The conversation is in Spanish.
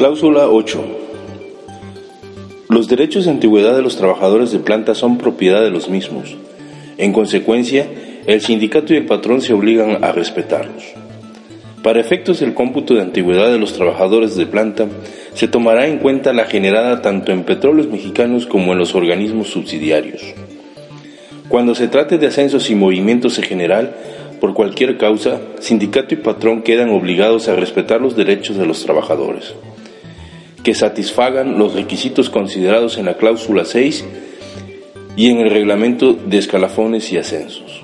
Cláusula 8. Los derechos de antigüedad de los trabajadores de planta son propiedad de los mismos. En consecuencia, el sindicato y el patrón se obligan a respetarlos. Para efectos del cómputo de antigüedad de los trabajadores de planta, se tomará en cuenta la generada tanto en petróleos mexicanos como en los organismos subsidiarios. Cuando se trate de ascensos y movimientos en general, por cualquier causa, sindicato y patrón quedan obligados a respetar los derechos de los trabajadores, que satisfagan los requisitos considerados en la cláusula 6 y en el reglamento de escalafones y ascensos.